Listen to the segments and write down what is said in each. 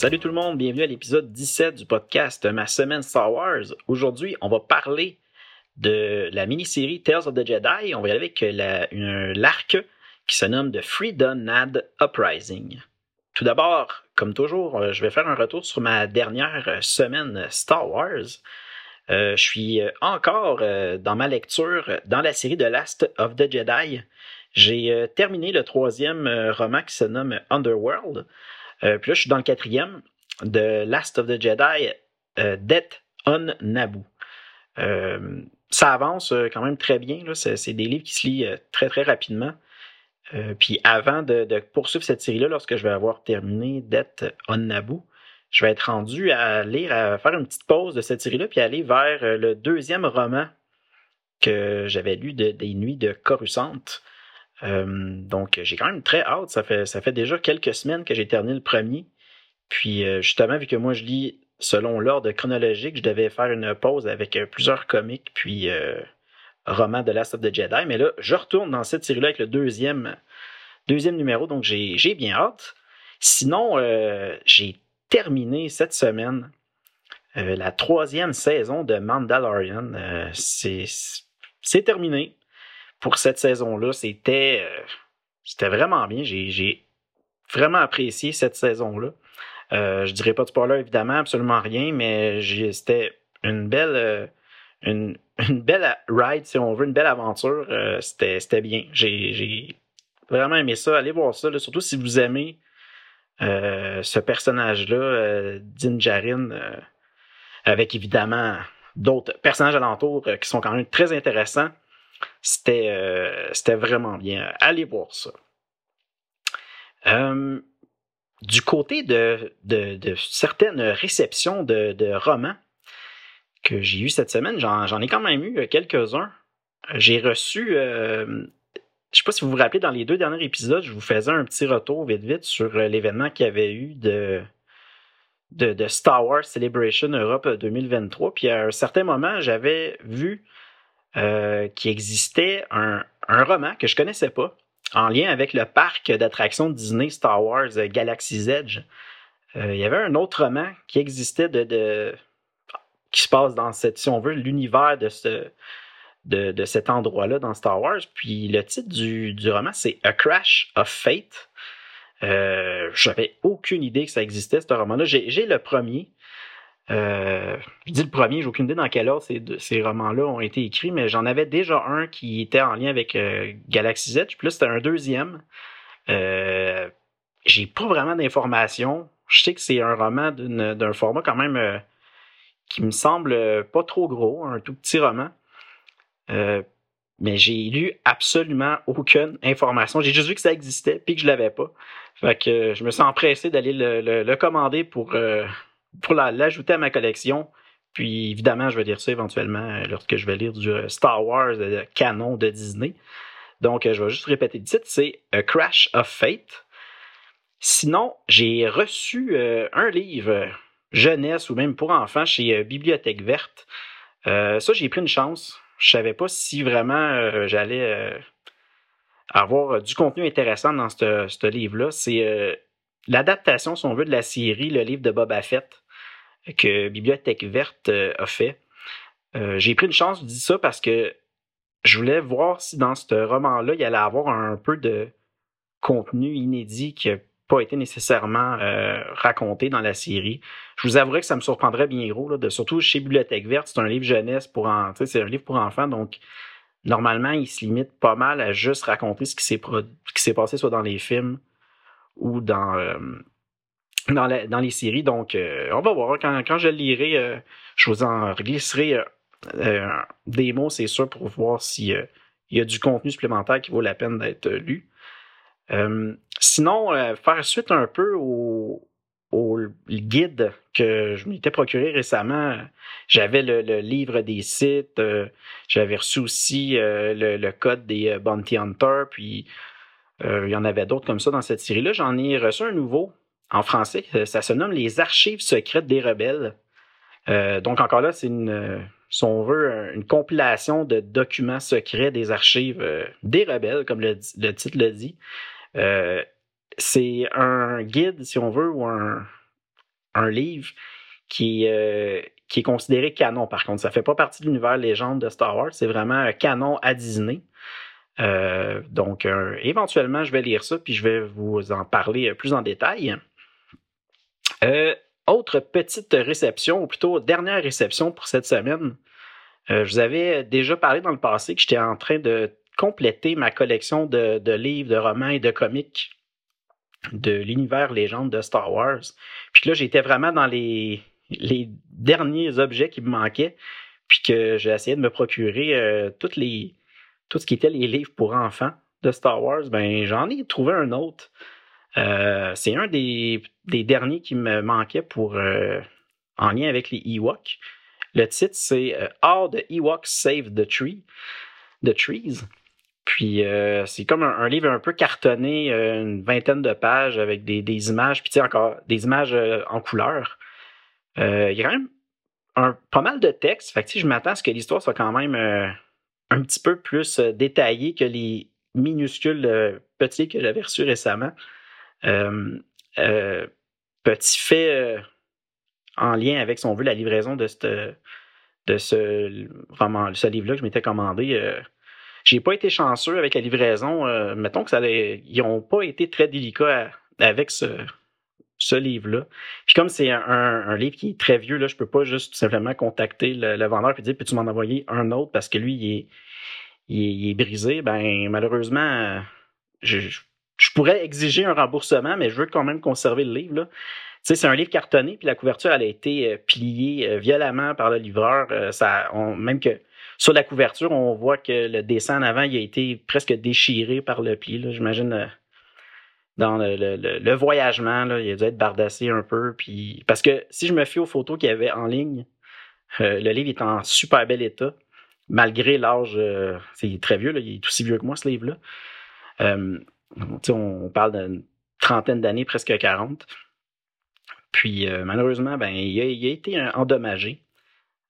Salut tout le monde, bienvenue à l'épisode 17 du podcast Ma semaine Star Wars. Aujourd'hui, on va parler de la mini-série Tales of the Jedi. On va y aller avec l'arc qui se nomme The Freedom Nad Uprising. Tout d'abord, comme toujours, euh, je vais faire un retour sur ma dernière semaine Star Wars. Euh, je suis encore euh, dans ma lecture dans la série de Last of the Jedi. J'ai terminé le troisième roman qui se nomme Underworld. Euh, puis là, je suis dans le quatrième de Last of the Jedi, euh, Death on Naboo. Euh, ça avance quand même très bien. C'est, des livres qui se lisent très très rapidement. puis avant de, poursuivre cette série-là, lorsque je vais avoir terminé Death on Naboo, je vais être rendu à lire, à faire une petite pause de cette série-là, puis aller vers le deuxième roman que j'avais lu de, des Nuits de Coruscant. Euh, donc, j'ai quand même très hâte. Ça fait, ça fait déjà quelques semaines que j'ai terminé le premier. Puis, euh, justement, vu que moi, je lis selon l'ordre chronologique, je devais faire une pause avec euh, plusieurs comics, puis romans de Last of the Jedi. Mais là, je retourne dans cette série-là avec le deuxième, deuxième numéro, donc j'ai bien hâte. Sinon, j'ai terminé cette semaine la troisième saison de Mandalorian. C'est terminé pour cette saison-là, c'était euh, c'était vraiment bien. J'ai vraiment apprécié cette saison-là. Euh, je dirais pas de spoiler, évidemment, absolument rien, mais c'était une belle euh, une, belle ride, si on veut, une belle aventure. Euh, c'était bien. J'ai vraiment aimé ça. Allez voir ça, surtout si vous aimez ce personnage-là, Din Djarin, avec évidemment d'autres personnages alentours qui sont quand même très intéressants. Euh, c'était vraiment bien. Allez voir ça. Euh, du côté de, certaines réceptions de, romans que j'ai eu cette semaine, j'en ai quand même eu quelques-uns. J'ai reçu, euh, je ne sais pas si vous vous rappelez, dans les deux derniers épisodes, je vous faisais un petit retour vite vite sur l'événement qu'il y avait eu de, de, Star Wars Celebration Europe 2023. Puis à un certain moment, j'avais vu euh, qui existait un, roman que je connaissais pas en lien avec le parc d'attractions Disney Star Wars euh, Galaxy's Edge. Euh, il y avait un autre roman qui existait qui se passe dans cette, si on l'univers de ce de, de cet endroit-là dans Star Wars. Puis le titre du, du roman, c'est A Crash of Fate. Euh, J'avais aucune idée que ça existait, ce roman-là. J'ai le premier. Euh, je dis le premier, j'ai aucune idée dans quel ordre ces, romans-là ont été écrits, mais j'en avais déjà un qui était en lien avec euh, Galaxy Z, puis là c'était un deuxième. Euh, j'ai pas vraiment d'informations. Je sais que c'est un roman d'un format quand même qui me semble pas trop gros, un tout petit roman. mais j'ai lu absolument aucune information. J'ai juste vu que ça existait puis que je l'avais pas. Fait que je me sens empressé d'aller le, le, commander pour pour l'ajouter à ma collection. Puis évidemment, je vais lire ça éventuellement euh, lorsque je vais lire du euh, Star Wars de canon de Disney. Donc, euh, je vais juste répéter le titre, c'est Crash of Fate. Sinon, j'ai reçu un livre jeunesse ou même pour enfants chez Bibliothèque Verte. ça, j'ai pris une chance. Je savais pas si vraiment j'allais avoir du contenu intéressant dans ce livre-là. C'est l'adaptation, si on veut, de la série, le livre de Boba Fett que Bibliothèque Verte euh, a fait. Euh, j'ai pris une chance, je dis ça parce que je voulais voir si dans ce roman-là, il allait avoir un peu de contenu inédit qui n'a pas été nécessairement euh, raconté dans la série. Je vous avouerai que ça me surprendrait bien gros, de, surtout chez Bibliothèque Verte, c'est un livre jeunesse pour en, c'est un livre pour enfants, donc normalement, il se limite pas mal à juste raconter ce qui s'est passé soit dans les films ou dans, euh, dans, dans, les séries. Donc, euh, on va voir. Quand, quand je le lirai, euh, je vous en glisserai des mots, c'est sûr, pour voir s'il y a du contenu supplémentaire qui vaut la peine d'être lu. sinon, faire suite un peu au, au guide que je m'étais procuré récemment. J'avais le, livre des sites, j'avais reçu aussi le, code des Bounty Hunter, puis il y en avait d'autres comme ça dans cette série-là. J'en ai reçu un nouveau en français. Ça se nomme Les archives secrètes des rebelles. donc encore là, c'est une si on veut, une compilation de documents secrets des archives euh, des rebelles, comme le, titre le dit. Euh, c'est un guide, si on veut, ou un, livre qui, euh, qui est considéré canon, par contre. Ça ne fait pas partie de l'univers légende de Star Wars, c'est vraiment un canon à Disney. Donc, éventuellement, je vais lire ça, puis je vais vous en parler plus en détail. Autre petite réception, ou plutôt dernière réception pour cette semaine. Euh, je vous avais déjà parlé dans le passé que j'étais en train de compléter ma collection de, livres, de romans et de comics de l'univers légende de Star Wars. Puis là, j'étais vraiment dans les, derniers objets qui me manquaient, puis que j'ai essayé de me procurer euh, toutes les, tout ce qui était les livres pour enfants de Star Wars. Ben, j'en ai trouvé un autre. Euh, c'est un des, derniers qui me manquait pour en lien avec les Ewoks. Le titre, c'est euh, How the Ewoks Save the Tree, the Trees. Puis euh, c'est comme un, livre un peu cartonné, euh, une vingtaine de pages avec des, images, puis encore des images en couleur. il y a quand même un, pas mal de texte. Fait que je m'attends à ce que l'histoire soit quand même un petit peu plus détaillée que les minuscules petits que j'avais reçus récemment. petit fait en lien avec, si on veut, la livraison de, de ce, vraiment, ce livre-là que je m'étais commandé. Euh, j'ai pas été chanceux avec la livraison. Euh, mettons que ça ils n'ont pas été très délicats avec ce, ce livre-là. Puis comme c'est un, livre qui est très vieux, là, je peux pas juste tout simplement contacter le, vendeur et dire peux-tu m'en envoyer un autre parce que lui, il est, il est, brisé? Ben malheureusement, je, je pourrais exiger un remboursement, mais je veux quand même conserver le livre. Là sais, c'est un livre cartonné, puis la couverture, elle a été euh, pliée euh, violemment par le livreur. Euh, ça, même que sur la couverture, on voit que le dessin en avant, il a été presque déchiré par le pli. J'imagine dans le, voyagement, là, il a dû être bardassé un peu. Puis, parce que si je me fie aux photos qu'il y avait en ligne, le livre est en super bel état, malgré l'âge. c'est très vieux, il est aussi vieux que moi, ce livre-là. on parle d'une trentaine d'années, presque 40. Puis euh, malheureusement, ben, il, a, été endommagé.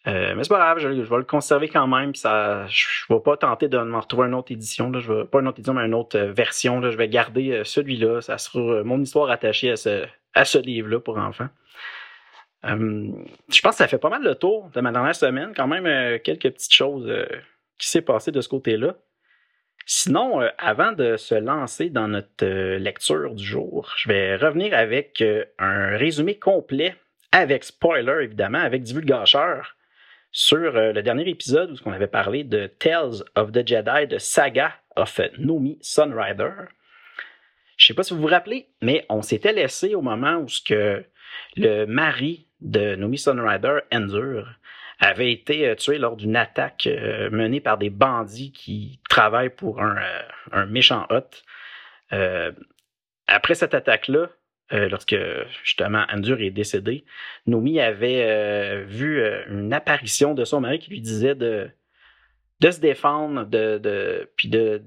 Euh, mais c'est pas grave, je, vais le conserver quand même. ça, je ne vais pas tenter de m'en retrouver une autre édition. Là, je vais, pas une autre édition, mais une autre euh, version. Là, je vais garder celui-là. Ça sera mon histoire attachée à ce, à ce livre-là pour enfants. je pense que ça fait pas mal le tour de ma dernière semaine. Quand même, quelques petites choses qui s'est passé de ce côté-là. Sinon, euh, avant de se lancer dans notre euh, lecture du jour, je vais revenir avec euh, un résumé complet, avec spoiler évidemment, avec divulgateur, sur le dernier épisode où on avait parlé de Tales of the Jedi, de Saga of Nomi Sunrider. Je ne sais pas si vous vous rappelez, mais on s'était laissé au moment où le mari de Nomi Sunrider, Endure, avait été euh, tué lors d'une attaque euh, menée par des bandits qui travaillent pour un, euh, méchant hôte. après cette attaque-là, lorsque justement Andur est décédé, Nomi avait vu une apparition de son mari qui lui disait de, de se défendre, de, de, puis de,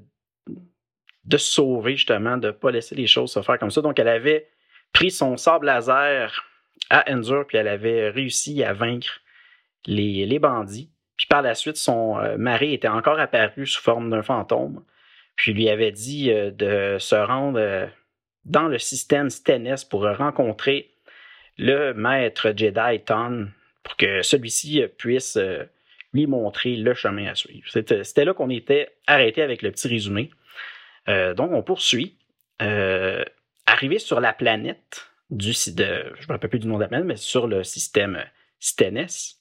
de se sauver justement, de ne pas laisser les choses se faire comme ça. Donc elle avait pris son sable laser à Endur, puis elle avait réussi à vaincre les, bandits. Puis par la suite, son euh, mari était encore apparu sous forme d'un fantôme. Puis lui avait dit euh, de se rendre euh, dans le système Stennis pour rencontrer le maître Jedi Ton pour que celui-ci puisse lui montrer le chemin à suivre. C'était là qu'on était arrêté avec le petit résumé. donc on poursuit. arrivé sur la planète du de, je ne me rappelle plus du nom de la mais sur le système Stennis,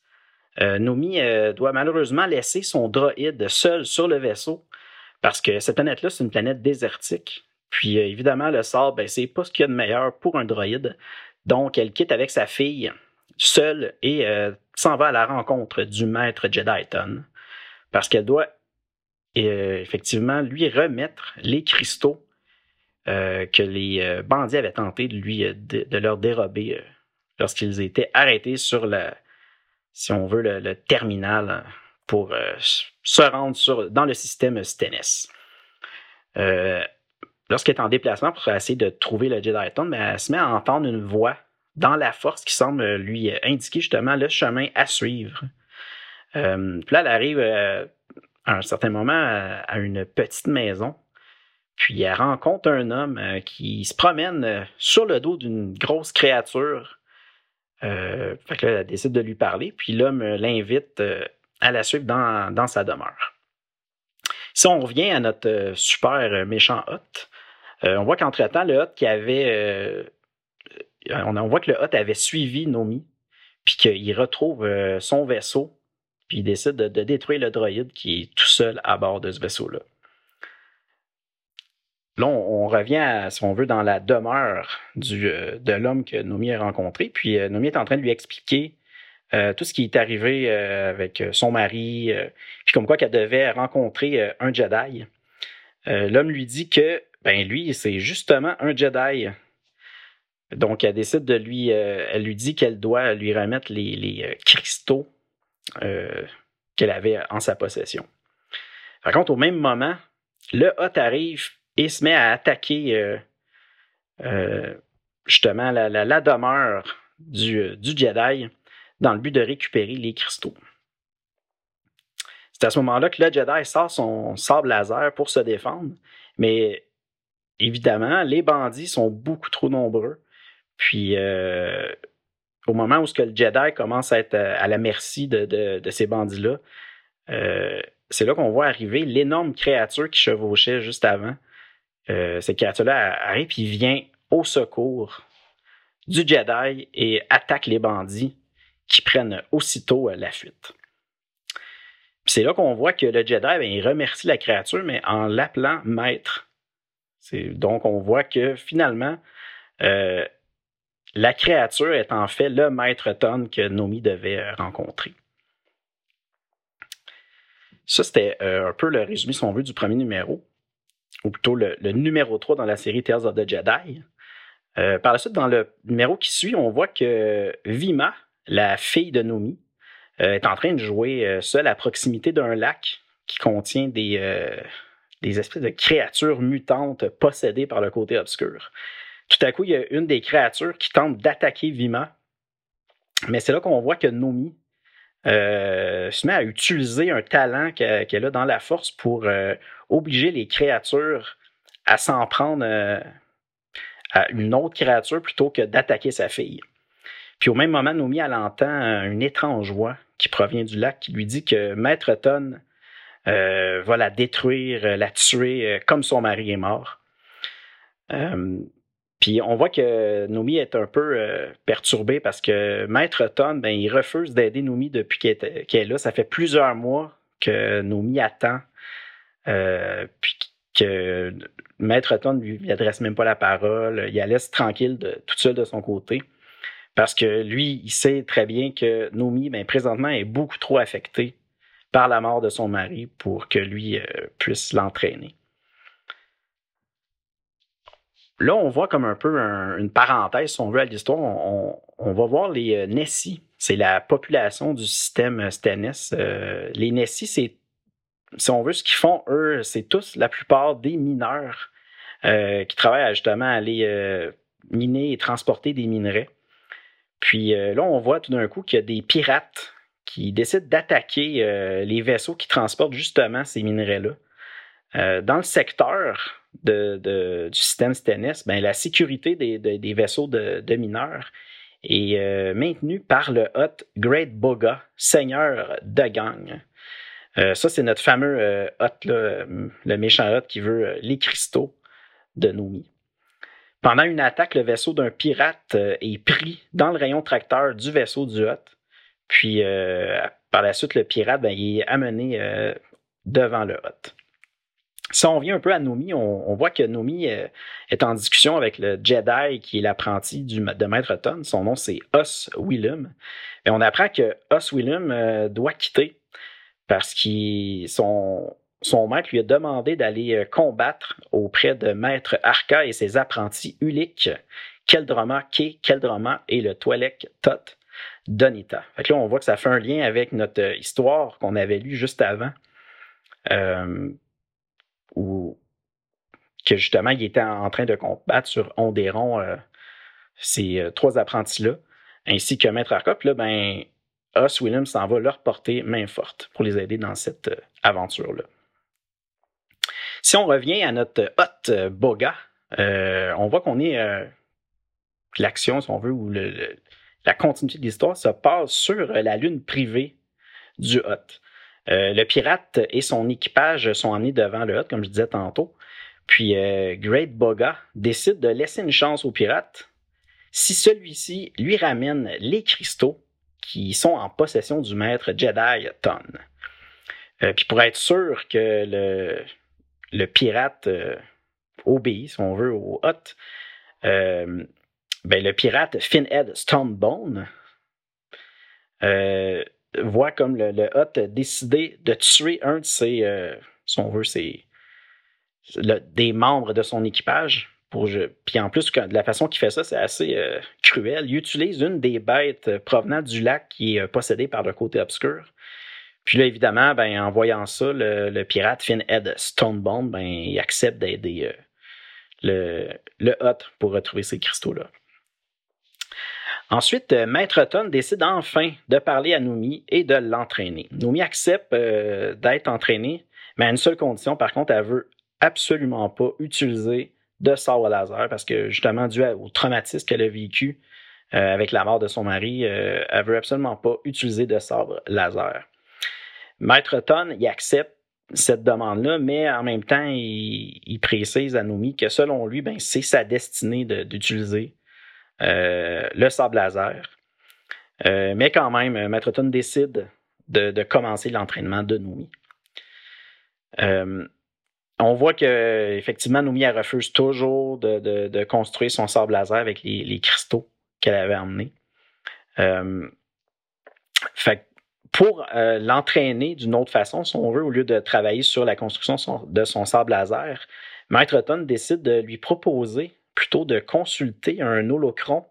euh, Nomi euh, doit malheureusement laisser son droïde seul sur le vaisseau parce que cette planète-là, c'est une planète désertique. Puis euh, évidemment, le sable, ben, c'est pas ce qu'il y a de meilleur pour un droïde. Donc, elle quitte avec sa fille seule et s'en va à la rencontre du maître Jedi Ton parce qu'elle doit effectivement lui remettre les cristaux que les bandits avaient tenté de lui de, leur dérober lorsqu'ils étaient arrêtés sur le, si on veut, le, terminal pour se rendre sur, dans le système Stennis. Lorsqu'elle est en déplacement pour essayer de trouver le Jedi Stone, ben, elle se met à entendre une voix dans la force qui semble lui indiquer justement le chemin à suivre. Euh, puis là, elle arrive euh, à un certain moment à, une petite maison. Puis elle rencontre un homme euh, qui se promène sur le dos d'une grosse créature. fait que là, elle décide de lui parler. Puis l'homme l'invite à la suivre dans, dans, sa demeure. Si on revient à notre super méchant hôte, on voit qu'entre-temps, le hôte qui avait on, voit que le hôte avait suivi Nomi, puis qu'il retrouve euh, son vaisseau, puis il décide de, détruire le droïde qui est tout seul à bord de ce vaisseau-là. Là, on, revient, si on veut, dans la demeure euh, de l'homme que Nomi a rencontré. Puis euh, Nomi est en train de lui expliquer tout ce qui est arrivé avec son mari, puis comme quoi qu'elle devait rencontrer un Jedi. l'homme lui dit que, ben lui, c'est justement un Jedi donc, elle décide de lui, euh, elle lui dit qu'elle doit lui remettre les, euh, cristaux euh, qu'elle avait en sa possession. Par contre, au même moment, le hôte arrive et se met à attaquer justement la, demeure du, du, Jedi dans le but de récupérer les cristaux. C'est à ce moment-là que le Jedi sort son sable laser pour se défendre, mais évidemment, les bandits sont beaucoup trop nombreux puis, euh, au moment où le Jedi commence à être à la merci de, ces bandits-là, euh, c'est là qu'on voit arriver l'énorme créature qui chevauchait juste avant. Euh, cette créature-là arrive et vient au secours du Jedi et attaque les bandits qui prennent aussitôt la fuite. C'est là qu'on voit que le Jedi, ben, il remercie la créature, mais en l'appelant maître. Donc, on voit que finalement, la créature est en fait le maître tonne que Nomi devait euh, rencontrer. Ça, c'était euh, un peu le résumé, si on veut, du premier numéro, ou plutôt le, numéro 3 dans la série Tales of the Jedi. Euh, par la suite, dans le numéro qui suit, on voit que Vima, la fille de Nomi, est en train de jouer seule à proximité d'un lac qui contient des, des espèces de créatures mutantes possédées par le côté obscur tout à coup, il y a une des créatures qui tente d'attaquer Vima. Mais c'est là qu'on voit que Nomi euh, se met à utiliser un talent qu'elle a dans la force pour euh, obliger les créatures à s'en prendre euh, à une autre créature plutôt que d'attaquer sa fille. Puis au même moment, Nomi, elle entend une étrange voix qui provient du lac qui lui dit que Maître Ton va la détruire, la tuer comme son mari est mort. Puis on voit que Nomi est un peu euh, perturbée parce que Maître Ton, ben, il refuse d'aider Nomi depuis qu'elle est, là. Ça fait plusieurs mois que Nomi attend. Euh, puis que Maître Ton lui, adresse même pas la parole. Il la laisse tranquille, toute seule de son côté. Parce que lui, il sait très bien que Nomi, ben, présentement, est beaucoup trop affectée par la mort de son mari pour que lui euh, puisse l'entraîner. Là, on voit comme un peu une parenthèse, si on veut, à l'histoire. On, va voir les euh, Nessie. C'est la population du système euh, Stennis. Euh, les Nessie, c'est, si on veut, ce qu'ils font, eux, c'est tous, la plupart, des mineurs qui travaillent justement à aller miner et transporter des minerais. Puis là, on voit tout d'un coup qu'il y a des pirates qui décident d'attaquer les vaisseaux qui transportent justement ces minerais-là. dans le secteur, du système Stennis, ben, la sécurité des, vaisseaux de, mineurs est euh, maintenue par le hôte Great Boga, seigneur de gang. Euh, ça, c'est notre fameux euh, hôte, le méchant hôte qui veut les cristaux de Nomi. Pendant une attaque, le vaisseau d'un pirate est pris dans le rayon tracteur du vaisseau du hôte. Puis, par la suite, le pirate ben, il est amené devant le hôte. Si on revient un peu à Nomi, on, voit que Nomi euh, est en discussion avec le Jedi qui est l'apprenti de Maître Ton. Son nom, c'est Os Willem. Et on apprend que Os Willem euh, doit quitter parce que son, son maître lui a demandé d'aller combattre auprès de maître Arca et ses apprentis Ulik, Keldroma K, Keldroma et le Toilek Tot Donita. Fait là, on voit que ça fait un lien avec notre histoire qu'on avait lue juste avant, où que justement, il était en train de combattre sur Ondéron ces trois apprentis-là, ainsi que Maître Arca. Là, ben, Os Williams s'en va leur porter main forte pour les aider dans cette aventure-là. Si on revient à notre hôte Boga, on voit qu'on est l'action, si on veut, ou la continuité de l'histoire se passe sur la lune privée du hôte. Euh, le pirate et son équipage sont emmenés devant le hôte, comme je disais tantôt. Puis euh, Great Boga décide de laisser une chance au pirate si celui-ci lui ramène les cristaux qui sont en possession du maître Jedi Ton. Euh, puis pour être sûr que le, le pirate obéit, si on veut, au hôte, ben, le pirate Finhead Stonebone euh, voit comme le, le Hut décidé de tuer un de ses, euh, si on veut, des membres de son équipage. Puis en plus, de la façon qu'il fait ça, c'est assez euh, cruel. Il utilise une des bêtes provenant du lac qui est possédée par le côté obscur. Puis là, évidemment, ben, en voyant ça, le, pirate Finhead Stonebone, ben, il accepte d'aider le, le Hut pour retrouver ces cristaux-là. Ensuite, euh, Maître Ton décide enfin de parler à Noumi et de l'entraîner. Noumi accepte euh, d'être entraînée, mais à une seule condition. Par contre, elle veut absolument pas utiliser de sabre laser parce que justement, dû au traumatisme qu'elle a vécu euh, avec la mort de son mari, elle veut absolument pas utiliser de sabre laser. Maître Ton, il accepte cette demande-là, mais en même temps, il, précise à Noumi que selon lui, ben, c'est sa destinée d'utiliser euh, le sable laser. Euh, mais quand même, Maître Ton décide de, commencer l'entraînement de Noumi. Euh, on voit que effectivement Noumi refuse toujours de, construire son sable laser avec les, cristaux qu'elle avait emmenés. pour l'entraîner d'une autre façon, si on veut, au lieu de travailler sur la construction de son sable laser, Maître Ton décide de lui proposer plutôt de consulter un holocron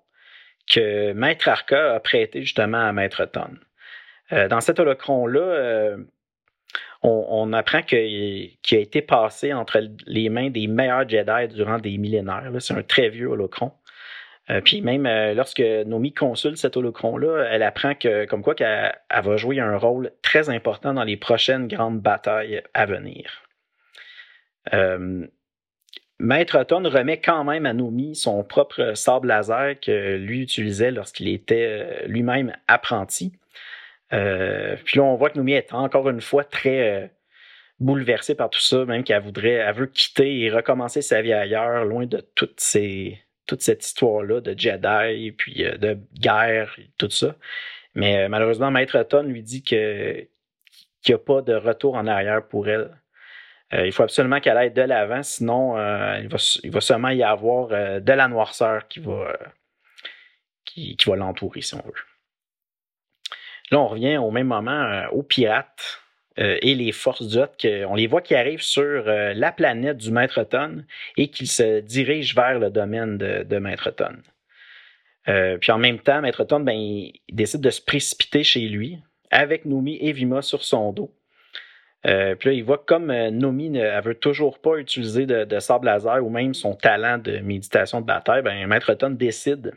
que Maître Arca a prêté justement à Maître Ton. Euh, dans cet holocron-là, euh, on, apprend qu'il a été passé entre les mains des meilleurs Jedi durant des millénaires. C'est un très vieux holocron. Euh, puis même lorsque Nomi consulte cet holocron-là, elle apprend que, comme quoi, qu'elle va jouer un rôle très important dans les prochaines grandes batailles à venir. Maître Ton remet quand même à Nomi son propre sable laser que lui utilisait lorsqu'il était euh, lui-même apprenti. Euh, puis là, on voit que Nomi est encore une fois très euh, bouleversée par tout ça, même qu'elle voudrait, elle veut quitter et recommencer sa vie ailleurs, loin de toute cette histoire-là de Jedi, puis de guerre, et tout ça. Mais malheureusement, Maître Ton lui dit qu'il n'y a pas de retour en arrière pour elle. Euh, il faut absolument qu'elle aille de l'avant, sinon euh, il, va, seulement y avoir euh, de la noirceur qui va, qui, va l'entourer, si on veut. Là, on revient au même moment aux pirates et les forces du On les voit qui arrivent sur la planète du Maître Ton et qu'ils se dirigent vers le domaine de, Maître Ton. puis en même temps, Maître Ton, ben, décide de se précipiter chez lui avec Noumi et Vima sur son dos. Euh, puis là, il voit que comme euh, Nomi ne veut toujours pas utiliser de, de, sable laser ou même son talent de méditation de bataille, ben, Maître Ton décide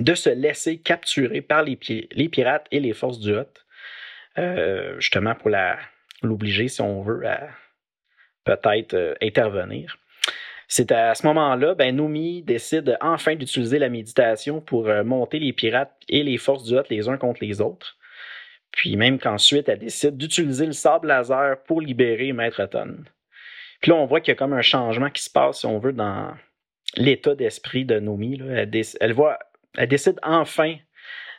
de se laisser capturer par les, pirates et les forces du Hut, euh, justement pour l'obliger, si on veut, à peut-être intervenir. C'est à ce moment-là, ben, Nomi décide enfin d'utiliser la méditation pour monter les pirates et les forces du Hut les uns contre les autres. Puis même qu'ensuite, elle décide d'utiliser le sable laser pour libérer Maître Ton. Puis là, on voit qu'il y a comme un changement qui se passe, si on veut, dans l'état d'esprit de Nomi. Elle, elle, voit, elle décide enfin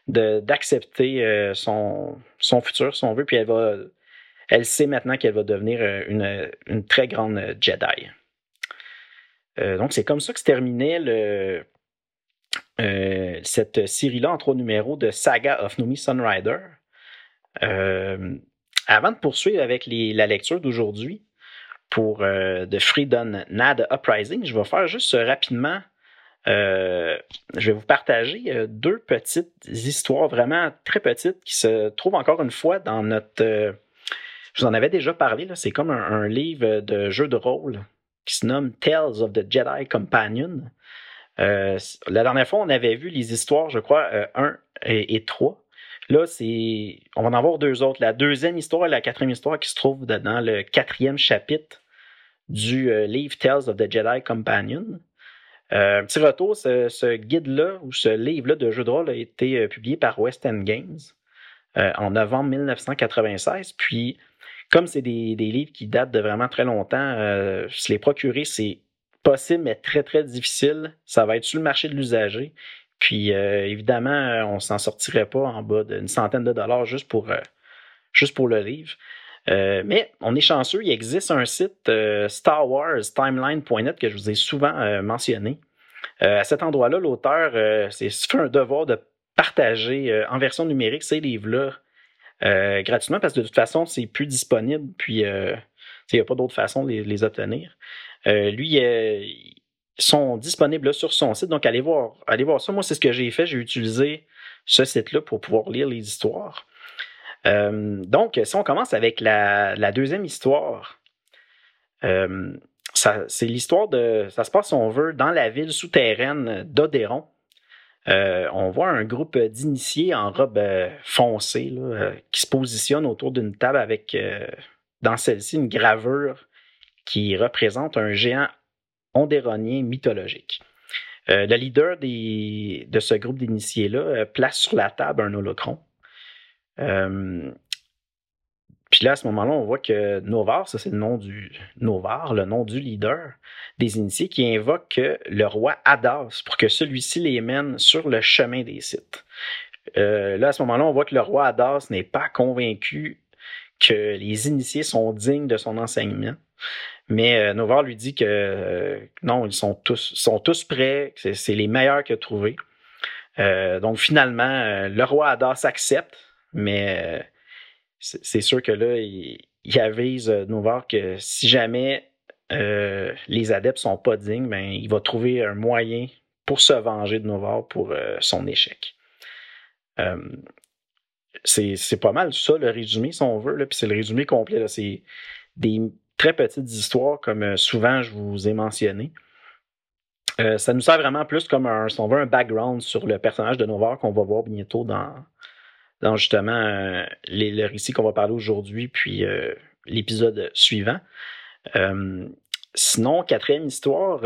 d'accepter euh, son, futur, si on veut, puis elle sait maintenant qu'elle va devenir euh, une, très grande Jedi. Euh, donc, c'est comme ça que se terminait cette série-là en trois numéros de Saga of Nomi Sunrider. Euh, avant de poursuivre avec la lecture d'aujourd'hui pour The Freedom Nad Uprising, je vais faire juste rapidement je vais vous partager deux petites histoires vraiment très petites qui se trouvent encore une fois dans notre je vous en avais déjà parlé, c'est comme un, livre de jeu de rôle qui se nomme Tales of the Jedi Companion. Euh, la dernière fois, on avait vu les histoires, je crois, 1 euh, et, 3. Là, c'est. On va en avoir deux autres. La deuxième histoire et la quatrième histoire qui se trouvent dans le quatrième chapitre du euh, livre Tales of the Jedi Companion. un petit retour, ce, guide-là ou ce livre-là de jeu de rôle a été publié par West End Games en novembre 1996. Puis comme c'est des, livres qui datent de vraiment très longtemps, euh, se les procurer, c'est possible, mais très, très difficile. Ça va être sur le marché de l'usager. Puis, euh, évidemment, on s'en sortirait pas en bas d'une centaine de dollars juste pour, euh, le livre. mais on est chanceux, il existe un site Star Wars Timeline.net que je vous ai souvent mentionné. à cet endroit-là, l'auteur s'est fait un devoir de partager en version numérique ces livres-là euh, gratuitement parce que de toute façon, c'est plus disponible. Puis, euh, il n'y a pas d'autre façon de les, obtenir. Euh, lui, sont disponibles sur son site. Donc, allez voir, allez voir ça. Moi, c'est ce que j'ai fait. J'ai utilisé ce site-là pour pouvoir lire les histoires. donc, si on commence avec la, deuxième histoire, c'est l'histoire de. Ça se passe, on veut, dans la ville souterraine d'Odéron. Euh, on voit un groupe d'initiés en robe euh, foncée euh, qui se positionnent autour d'une table avec dans celle-ci une gravure qui représente un géant ondéronien mythologique. le leader de ce groupe d'initiés-là place sur la table un holocron. Puis là, à ce moment-là, on voit que Novar, ça c'est le nom du Novar, le nom du leader des initiés, qui invoque le roi Adas pour que celui-ci les mène sur le chemin des sites. Euh, là, à ce moment-là, on voit que le roi Adas n'est pas convaincu que les initiés sont dignes de son enseignement. Mais euh, lui dit que euh, non, ils sont tous, sont tous prêts, c'est les meilleurs qu'il a trouvés. donc finalement, le roi Adas accepte, mais c'est sûr que là, il, avise euh, Novar que si jamais euh, les adeptes sont pas dignes, ben, il va trouver un moyen pour se venger de Novar pour euh, son échec. c'est pas mal ça, le résumé, si on veut. Puis c'est le résumé complet. C'est des très petites histoires, comme souvent je vous ai mentionné. ça nous sert vraiment plus comme un, un background sur le personnage de Novar qu'on va voir bientôt dans, dans justement euh, les, le récit qu'on va parler aujourd'hui, puis euh, l'épisode suivant. Euh, sinon, quatrième histoire,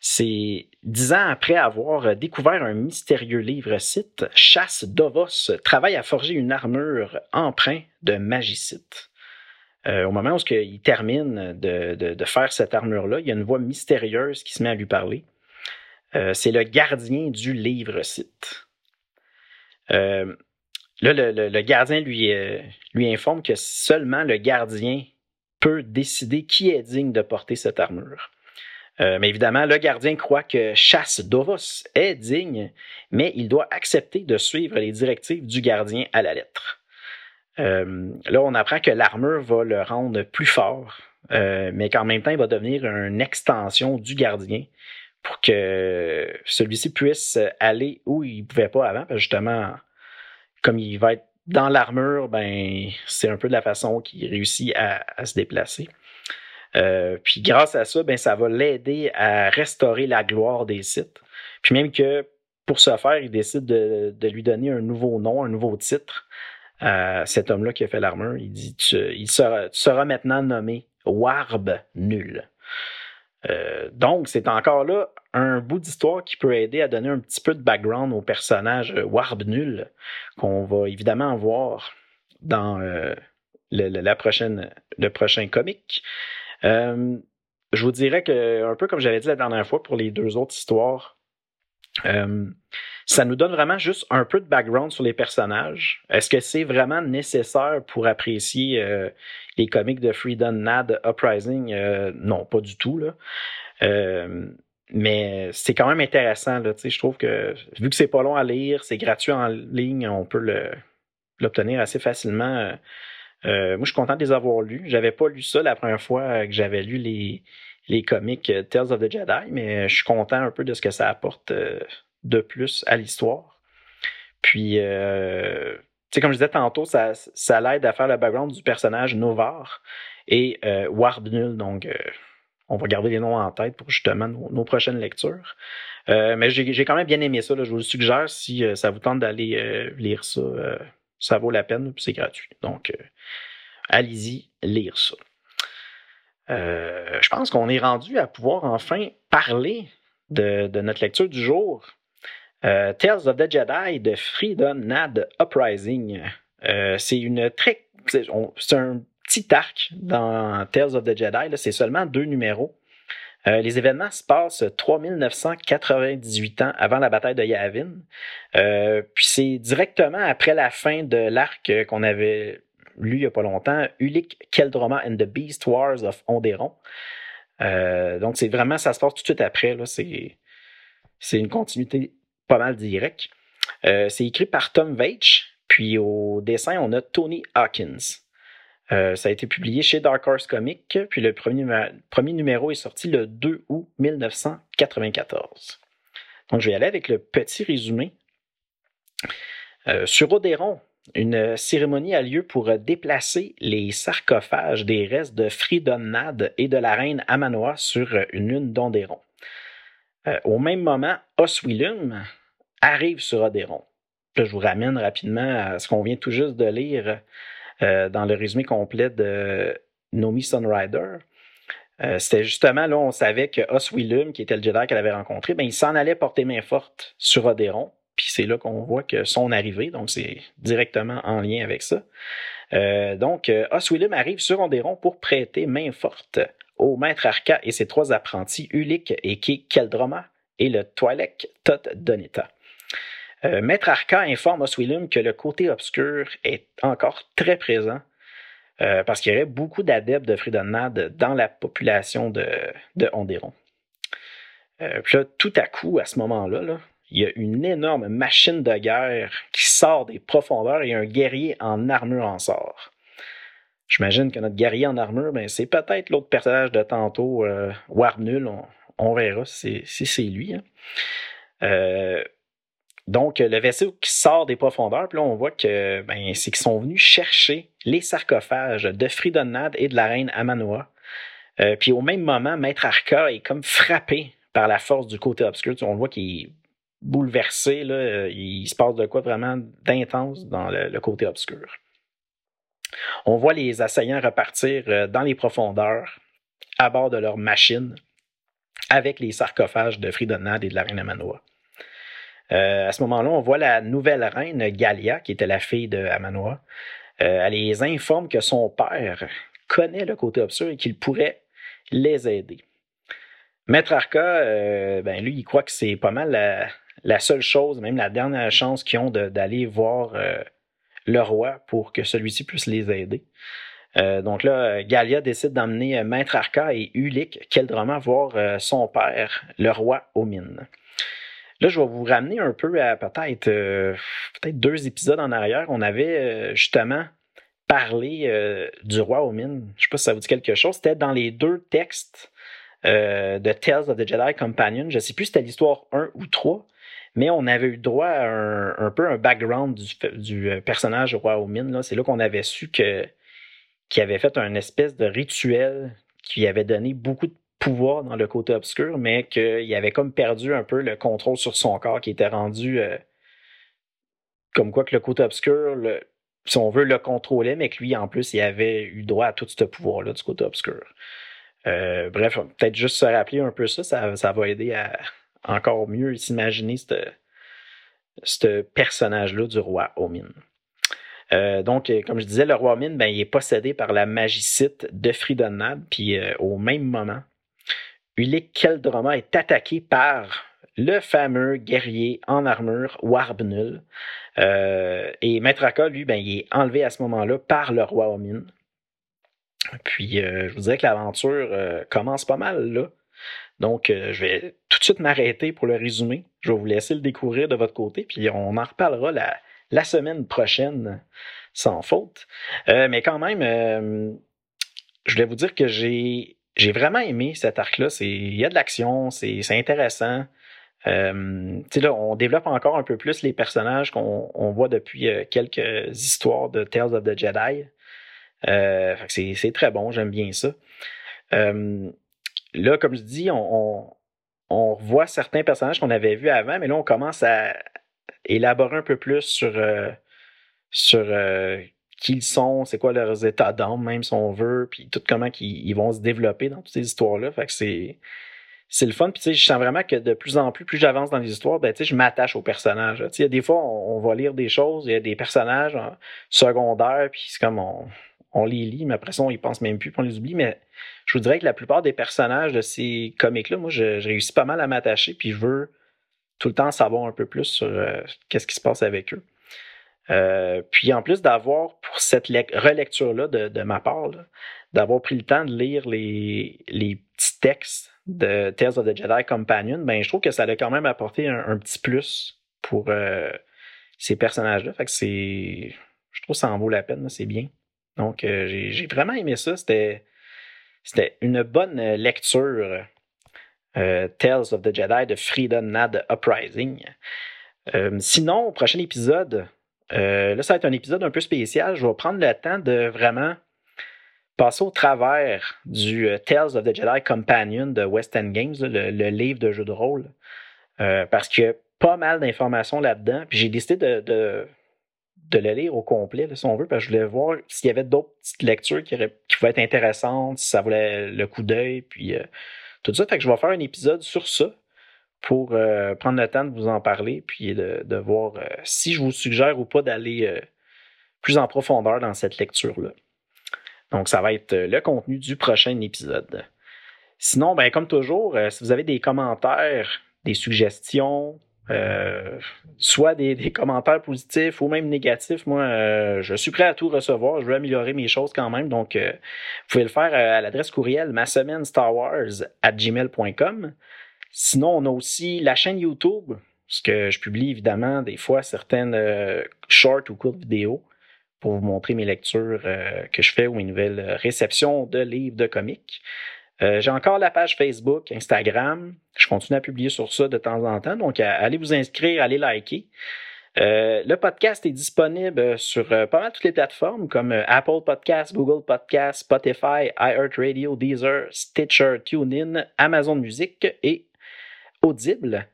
c'est dix ans après avoir découvert un mystérieux livre-site, Chasse Dovos travaille à forger une armure empreinte de magicite. Au moment où il termine de, de, faire cette armure-là, il y a une voix mystérieuse qui se met à lui parler. c'est le gardien du livre-site. Euh, là, le, gardien lui, euh, lui informe que seulement le gardien peut décider qui est digne de porter cette armure. Euh, mais évidemment, le gardien croit que Chasse Dovos est digne, mais il doit accepter de suivre les directives du gardien à la lettre. Là, on apprend que l'armure va le rendre plus fort, mais qu'en même temps, il va devenir une extension du gardien pour que celui-ci puisse aller où il ne pouvait pas avant, parce que justement, comme il va être dans l'armure, ben, c'est un peu de la façon qu'il réussit à, se déplacer. Euh, puis grâce à ça, ben, ça va l'aider à restaurer la gloire des sites. Puis même que pour ce faire, il décide de, lui donner un nouveau nom, un nouveau titre à cet homme-là qui a fait l'armure. Il dit tu, il sera, seras maintenant nommé Warb Nul. Euh, donc, c'est encore là un bout d'histoire qui peut aider à donner un petit peu de background au personnage euh, Warb Nul, qu'on va évidemment voir dans euh, le, la prochaine, le prochain comic. je vous dirais que, un peu comme j'avais dit la dernière fois pour les deux autres histoires, ça nous donne vraiment juste un peu de background sur les personnages. Est-ce que c'est vraiment nécessaire pour apprécier euh, les comics de Freedom Nad Uprising? Euh, non, pas du tout. Là. Euh, mais c'est quand même intéressant. Là, je trouve que vu que c'est pas long à lire, c'est gratuit en ligne, on peut l'obtenir assez facilement moi, je suis content de les avoir lus. J'avais pas lu ça la première fois que j'avais lu les, les comics Tales of the Jedi, mais je suis content un peu de ce que ça apporte de plus à l'histoire. Puis, euh, comme je disais tantôt, ça, l'aide à faire le background du personnage Novar et euh, Warbnul. Donc, euh, on va garder les noms en tête pour justement nos, prochaines lectures. Euh, mais j'ai quand même bien aimé ça. Je vous le suggère si ça vous tente d'aller lire ça. ça vaut la peine, c'est gratuit. Donc, allez-y, lire ça. je pense qu'on est rendu à pouvoir enfin parler de notre lecture du jour. Euh, Tales of the Jedi de Freedom Nad Uprising. Euh, c'est une très. C'est un petit arc dans Tales of the Jedi. C'est seulement deux numéros. Euh, les événements se passent 3998 ans avant la bataille de Yavin. puis c'est directement après la fin de l'arc qu'on avait lu il n'y a pas longtemps, Ulic Keldroma and the Beast Wars of Onderon. donc c'est vraiment, ça se passe tout de suite après. C'est une continuité pas mal direct. Euh, c'est écrit par Tom Veitch, puis au dessin, on a Tony Hawkins. Euh, ça a été publié chez Dark Horse Comics, puis le premier, numéro est sorti le 2 août 1994. Donc, je vais aller avec le petit résumé. Euh, sur Odéron, une cérémonie a lieu pour déplacer les sarcophages des restes de Fridonnad et de la reine Amanoa sur une lune d'Ondéron. Au même moment, Oswillum arrive sur Odéron. je vous ramène rapidement à ce qu'on vient tout juste de lire euh, dans le résumé complet de Nomi Sunrider. Euh, c'était justement là, on savait que Oswillum, qui était le Jedi qu'elle avait rencontré, ben, il s'en allait porter main forte sur Odéron. Puis c'est là qu'on voit que son arrivée, donc c'est directement en lien avec ça. donc, Oswillum arrive sur Odéron pour prêter main forte au maître Arca et ses trois apprentis, Ulic et Keldroma, et le Twi'lek Tot Donita. Euh, maître Arca informe Oswillum que le côté obscur est encore très présent euh, parce qu'il y aurait beaucoup d'adeptes de Fridonad dans la population de, de Onderon. Euh, puis là, tout à coup, à ce moment-là, il y a une énorme machine de guerre qui sort des profondeurs et un guerrier en armure en sort. J'imagine que notre guerrier en armure, ben, c'est peut-être l'autre personnage de tantôt, Warnul. On, verra si, c'est lui. Hein. Donc, le vaisseau qui sort des profondeurs, puis là, on voit que ben, c'est qu'ils sont venus chercher les sarcophages de Fridonad et de la reine Amanoa. Euh, puis au même moment, Maître Arca est comme frappé par la force du côté obscur. on voit qu'il est bouleversé. Là, il se passe de quoi vraiment d'intense dans le côté obscur. On voit les assaillants repartir euh, dans les profondeurs à bord de leur machine avec les sarcophages de Fridonad et de la reine Amanoa. Euh, à ce moment-là, on voit la nouvelle reine Galia, qui était la fille de Amanoa. Euh, elle les informe que son père connaît le côté obscur et qu'il pourrait les aider. Maître Arca, ben lui, il croit que c'est pas mal la, seule chose, même la dernière chance qu'ils ont d'aller voir le roi pour que celui-ci puisse les aider. Euh, donc là, Galia décide d'emmener Maître Arca et Ulic Keldroma voir euh, son père, le roi aux mines. Là, je vais vous ramener un peu à peut-être euh, peut-être deux épisodes en arrière. On avait justement parlé du roi aux mines. Je ne sais pas si ça vous dit quelque chose. C'était dans les deux textes de Tales of the Jedi Companion. Je ne sais plus si c'était l'histoire 1 ou 3 mais on avait eu droit à un, peu un background du, euh, personnage roi aux mines. C'est là, qu'on avait su que qu'il avait fait un espèce de rituel qui avait donné beaucoup de pouvoir dans le côté obscur, mais qu'il avait comme perdu un peu le contrôle sur son corps, qui était rendu euh, comme quoi que le côté obscur, si on veut, le contrôler, mais que lui, en plus, il avait eu droit à tout ce pouvoir-là du côté obscur. Euh, bref, peut-être juste se rappeler un peu ça, ça va aider à, encore mieux s'imaginer ce personnage-là du roi Omin. Euh, donc, comme je disais, le roi Omin, ben, il est possédé par la magicite de Fridonad, puis au même moment, Ulic Keldroma est attaqué par le fameux guerrier en armure Warbnul. et Maître Aka, lui, ben, il est enlevé à ce moment-là par le roi Omin. Puis, je vous dirais que l'aventure commence pas mal là. Donc, euh, je vais tout de suite m'arrêter pour le résumé. Je vais vous laisser le découvrir de votre côté, puis on en reparlera la, semaine prochaine sans faute. mais quand même, je voulais vous dire que j'ai j'ai vraiment aimé cet arc-là. Il y a de l'action, c'est intéressant. Euh, là, on développe encore un peu plus les personnages qu'on on voit depuis euh, quelques histoires de Tales of the Jedi. Euh, c'est très bon, j'aime bien ça. Euh, là, comme je dis, on, on, on revoit certains personnages qu'on avait vus avant, mais là, on commence à élaborer un peu plus sur, euh, sur qui ils sont, c'est quoi leurs états d'âme, même si on veut, puis tout comment ils, vont se développer dans toutes ces histoires-là. Fait que c'est. C'est le fun, puis je sens vraiment que de plus en plus, plus j'avance dans les histoires, ben je m'attache aux personnages. Tu sais, des fois, on, va lire des choses, il y a des personnages secondaires, puis c'est comme on, on les lit, mais après ça, on y pense même plus, puis on les oublie. Mais je vous dirais que la plupart des personnages de ces comics-là, moi, je, réussis pas mal à m'attacher, puis je veux tout le temps savoir un peu plus sur euh, qu'est-ce qui se passe avec eux. Euh, puis en plus d'avoir, pour cette relecture-là de, ma part, d'avoir pris le temps de lire les, petits textes de Tales of the Jedi Companion, ben, je trouve que ça a quand même apporté un, petit plus pour euh, ces personnages-là. Fait que c'est. Je trouve que ça en vaut la peine, c'est bien. Donc euh, j'ai vraiment aimé ça. C'était. Une bonne lecture. Tales of the Jedi de Frida Nad Uprising. sinon, au prochain épisode, euh, là, ça va être un épisode un peu spécial. Je vais prendre le temps de vraiment passer au travers du euh, Tales of the Jedi Companion de West End Games, le, livre de jeu de rôle, euh, parce qu'il y a pas mal d'informations là-dedans. Puis j'ai décidé de, le lire au complet, si on veut, parce que je voulais voir s'il y avait d'autres petites lectures qui, qui pouvaient être intéressantes, si ça voulait le coup d'œil, puis tout ça. Fait que je vais faire un épisode sur ça pour euh, prendre le temps de vous en parler, puis de, voir euh, si je vous suggère ou pas d'aller euh, plus en profondeur dans cette lecture-là. Donc, ça va être le contenu du prochain épisode. Sinon, ben, comme toujours, si vous avez des commentaires, des suggestions, soit des, commentaires positifs ou même négatifs, moi, je suis prêt à tout recevoir. Je veux améliorer mes choses quand même. Donc, vous pouvez le faire à l'adresse courriel ma semaine Star Wars gmail.com. Sinon, on a aussi la chaîne YouTube, parce que je publie évidemment des fois certaines euh, short ou courtes vidéos pour vous montrer mes lectures euh, que je fais ou mes nouvelles réceptions de livres de comics. Euh, j'ai encore la page Facebook, Instagram. Je continue à publier sur ça de temps en temps. Donc, allez vous inscrire, allez liker. le podcast est disponible sur pas mal toutes les plateformes comme Apple Podcasts, Google Podcasts, Spotify, iHeartRadio, Deezer, Stitcher, TuneIn, Amazon Music et audible.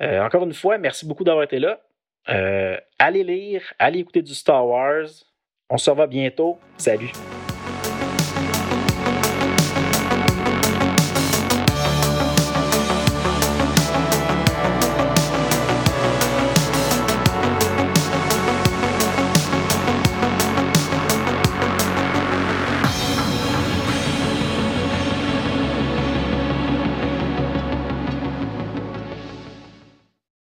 Euh, encore une fois, merci beaucoup d'avoir été là. Euh, allez lire, allez écouter du Star Wars. On se revoit bientôt. Salut.